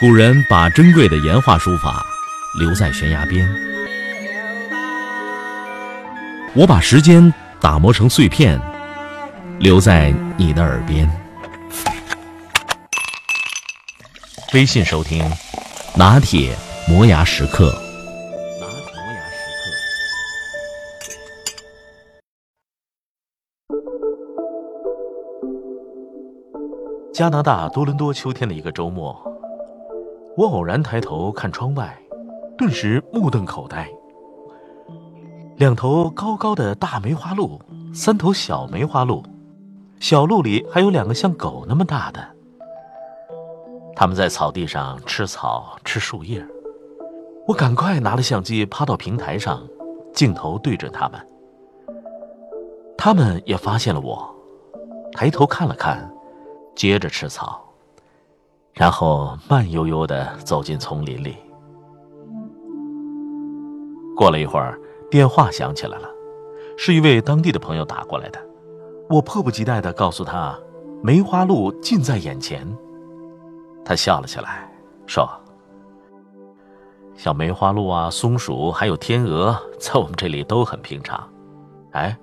古人把珍贵的岩画书法留在悬崖边，我把时间打磨成碎片，留在你的耳边。微信收听，拿铁磨牙时刻。拿铁磨牙时刻。加拿大多伦多秋天的一个周末。我偶然抬头看窗外，顿时目瞪口呆。两头高高的大梅花鹿，三头小梅花鹿，小鹿里还有两个像狗那么大的。它们在草地上吃草、吃树叶。我赶快拿了相机，趴到平台上，镜头对准它们。它们也发现了我，抬头看了看，接着吃草。然后慢悠悠地走进丛林里。过了一会儿，电话响起来了，是一位当地的朋友打过来的。我迫不及待地告诉他，梅花鹿近在眼前。他笑了起来，说：“像梅花鹿啊、松鼠还有天鹅，在我们这里都很平常。哎，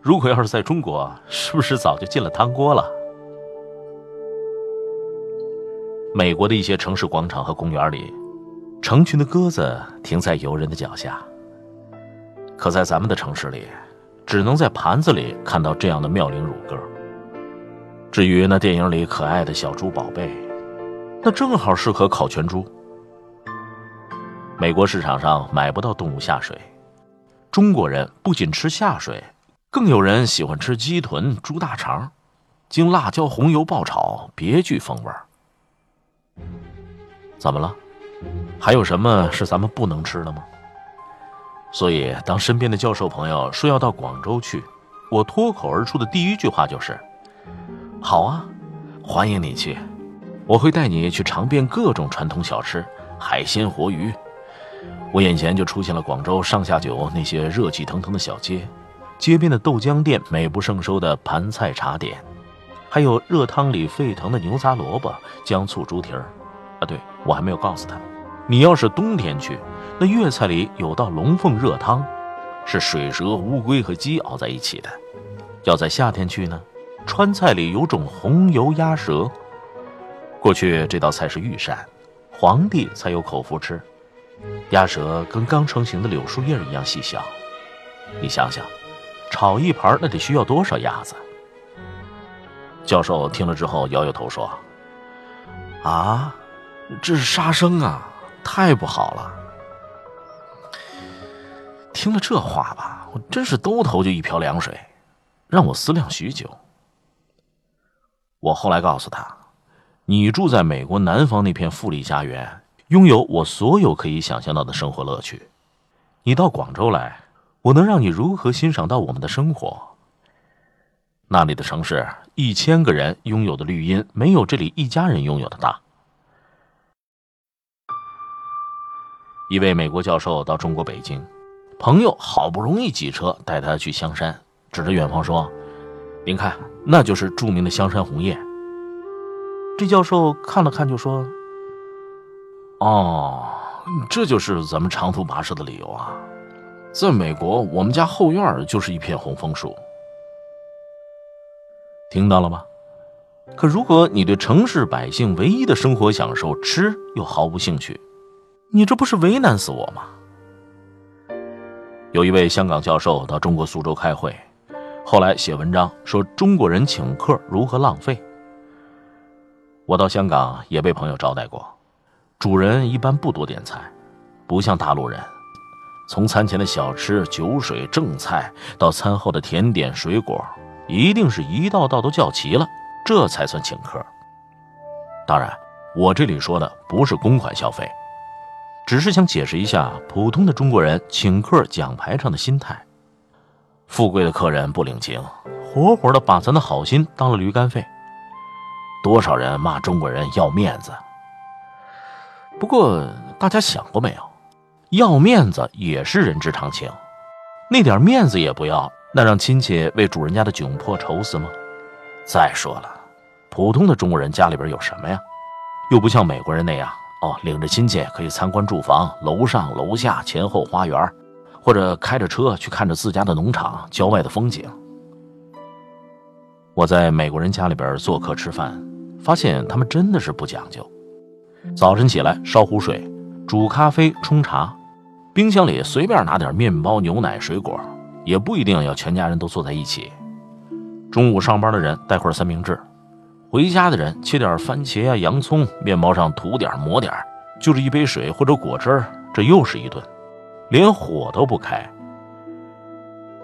如果要是在中国，是不是早就进了汤锅了？”美国的一些城市广场和公园里，成群的鸽子停在游人的脚下。可在咱们的城市里，只能在盘子里看到这样的妙龄乳鸽。至于那电影里可爱的小猪宝贝，那正好适合烤全猪。美国市场上买不到动物下水，中国人不仅吃下水，更有人喜欢吃鸡臀、猪大肠，经辣椒红油爆炒，别具风味儿。怎么了？还有什么是咱们不能吃的吗？所以，当身边的教授朋友说要到广州去，我脱口而出的第一句话就是：“好啊，欢迎你去，我会带你去尝遍各种传统小吃，海鲜、活鱼。”我眼前就出现了广州上下九那些热气腾腾的小街，街边的豆浆店美不胜收的盘菜茶点，还有热汤里沸腾的牛杂萝卜、姜醋猪蹄儿。啊，对我还没有告诉他，你要是冬天去，那粤菜里有道龙凤热汤，是水蛇、乌龟和鸡熬在一起的；要在夏天去呢，川菜里有种红油鸭舌，过去这道菜是御膳，皇帝才有口福吃。鸭舌跟刚成型的柳树叶一样细小，你想想，炒一盘那得需要多少鸭子？教授听了之后摇摇头说：“啊。”这是杀生啊，太不好了！听了这话吧，我真是兜头就一瓢凉水，让我思量许久。我后来告诉他：“你住在美国南方那片富丽家园，拥有我所有可以想象到的生活乐趣。你到广州来，我能让你如何欣赏到我们的生活？那里的城市，一千个人拥有的绿荫，没有这里一家人拥有的大。”一位美国教授到中国北京，朋友好不容易挤车带他去香山，指着远方说：“您看，那就是著名的香山红叶。”这教授看了看，就说：“哦，这就是咱们长途跋涉的理由啊！在美国，我们家后院就是一片红枫树。听到了吗？可如果你对城市百姓唯一的生活享受吃又毫无兴趣，你这不是为难死我吗？有一位香港教授到中国苏州开会，后来写文章说中国人请客如何浪费。我到香港也被朋友招待过，主人一般不多点菜，不像大陆人，从餐前的小吃、酒水、正菜到餐后的甜点、水果，一定是一道道都叫齐了，这才算请客。当然，我这里说的不是公款消费。只是想解释一下普通的中国人请客讲排场的心态。富贵的客人不领情，活活的把咱的好心当了驴肝肺。多少人骂中国人要面子。不过大家想过没有，要面子也是人之常情。那点面子也不要，那让亲戚为主人家的窘迫愁死吗？再说了，普通的中国人家里边有什么呀？又不像美国人那样。哦，领着亲戚可以参观住房、楼上楼下、前后花园，或者开着车去看着自家的农场、郊外的风景。我在美国人家里边做客吃饭，发现他们真的是不讲究。早晨起来烧壶水，煮咖啡、冲茶，冰箱里随便拿点面包、牛奶、水果，也不一定要全家人都坐在一起。中午上班的人带块三明治，回家的人切点番茄啊、洋葱，面包上涂点抹点，就是一杯水或者果汁这又是一顿，连火都不开。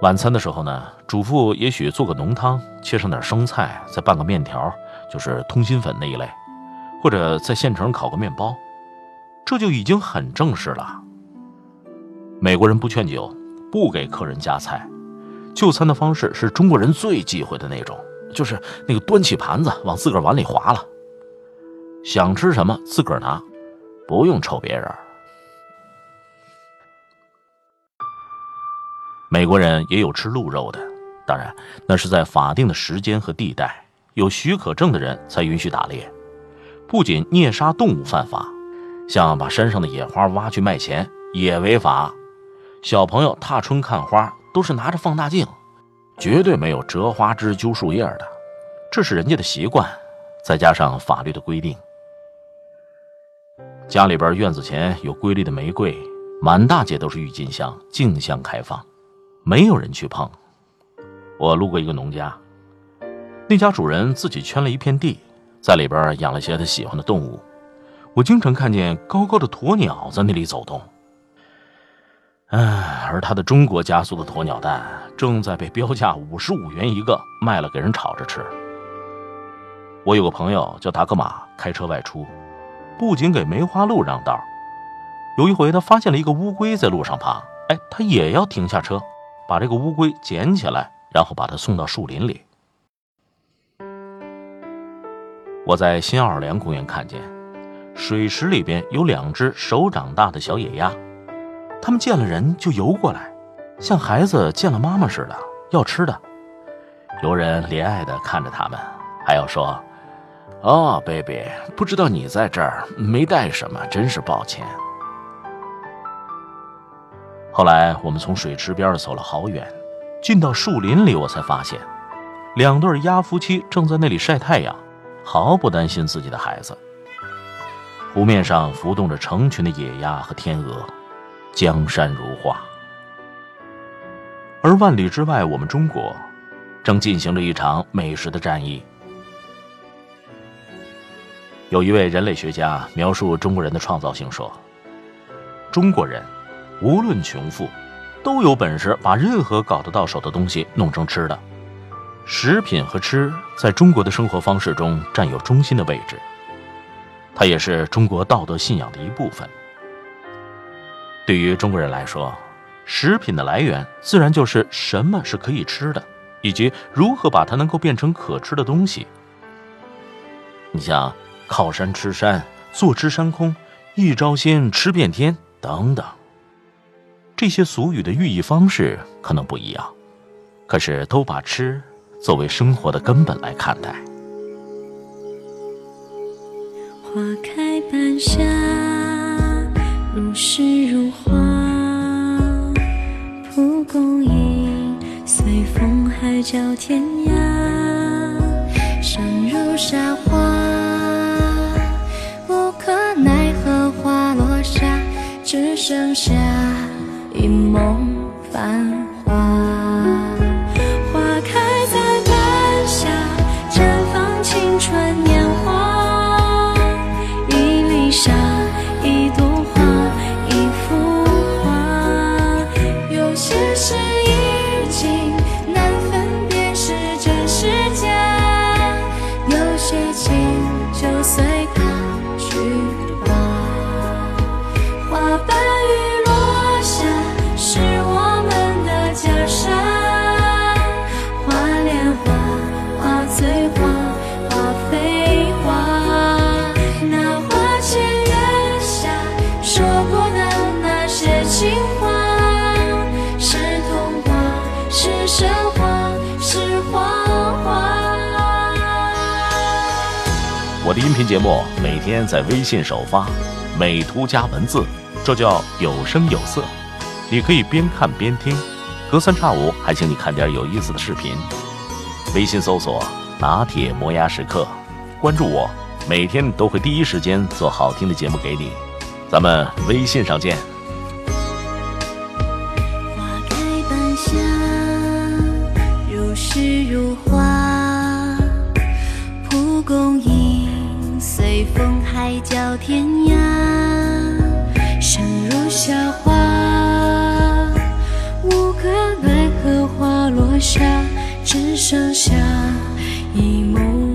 晚餐的时候呢，主妇也许做个浓汤，切上点生菜，再拌个面条，就是通心粉那一类，或者在现成烤个面包，这就已经很正式了。美国人不劝酒，不给客人夹菜，就餐的方式是中国人最忌讳的那种，就是那个端起盘子往自个儿碗里划了，想吃什么自个儿拿，不用瞅别人。美国人也有吃鹿肉的，当然那是在法定的时间和地带，有许可证的人才允许打猎。不仅虐杀动物犯法，像把山上的野花挖去卖钱也违法。小朋友踏春看花都是拿着放大镜，绝对没有折花枝、揪树叶的，这是人家的习惯，再加上法律的规定。家里边院子前有瑰丽的玫瑰，满大街都是郁金香，竞相开放。没有人去碰。我路过一个农家，那家主人自己圈了一片地，在里边养了些他喜欢的动物。我经常看见高高的鸵鸟在那里走动。唉，而他的中国加速的鸵鸟蛋正在被标价五十五元一个卖了给人炒着吃。我有个朋友叫达格玛，开车外出，不仅给梅花鹿让道，有一回他发现了一个乌龟在路上爬，哎，他也要停下车。把这个乌龟捡起来，然后把它送到树林里。我在新奥尔良公园看见，水池里边有两只手掌大的小野鸭，他们见了人就游过来，像孩子见了妈妈似的要吃的。游人怜爱的看着他们，还要说：“哦，baby，不知道你在这儿，没带什么，真是抱歉。”后来我们从水池边走了好远，进到树林里，我才发现，两对鸭夫妻正在那里晒太阳，毫不担心自己的孩子。湖面上浮动着成群的野鸭和天鹅，江山如画。而万里之外，我们中国正进行着一场美食的战役。有一位人类学家描述中国人的创造性说：“中国人。”无论穷富，都有本事把任何搞得到手的东西弄成吃的。食品和吃在中国的生活方式中占有中心的位置，它也是中国道德信仰的一部分。对于中国人来说，食品的来源自然就是什么是可以吃的，以及如何把它能够变成可吃的东西。你像靠山吃山，坐吃山空，一招鲜吃遍天等等。这些俗语的寓意方式可能不一样，可是都把吃作为生活的根本来看待。花开半夏，如诗如画，蒲公英随风海角天涯，生如沙花，无可奈何花落下，只剩下。一梦繁华。我的音频节目每天在微信首发，美图加文字，这叫有声有色。你可以边看边听，隔三差五还请你看点有意思的视频。微信搜索“拿铁磨牙时刻”，关注我，每天都会第一时间做好听的节目给你。咱们微信上见。海角天涯，生如夏花，无可奈何花落下，只剩下一梦。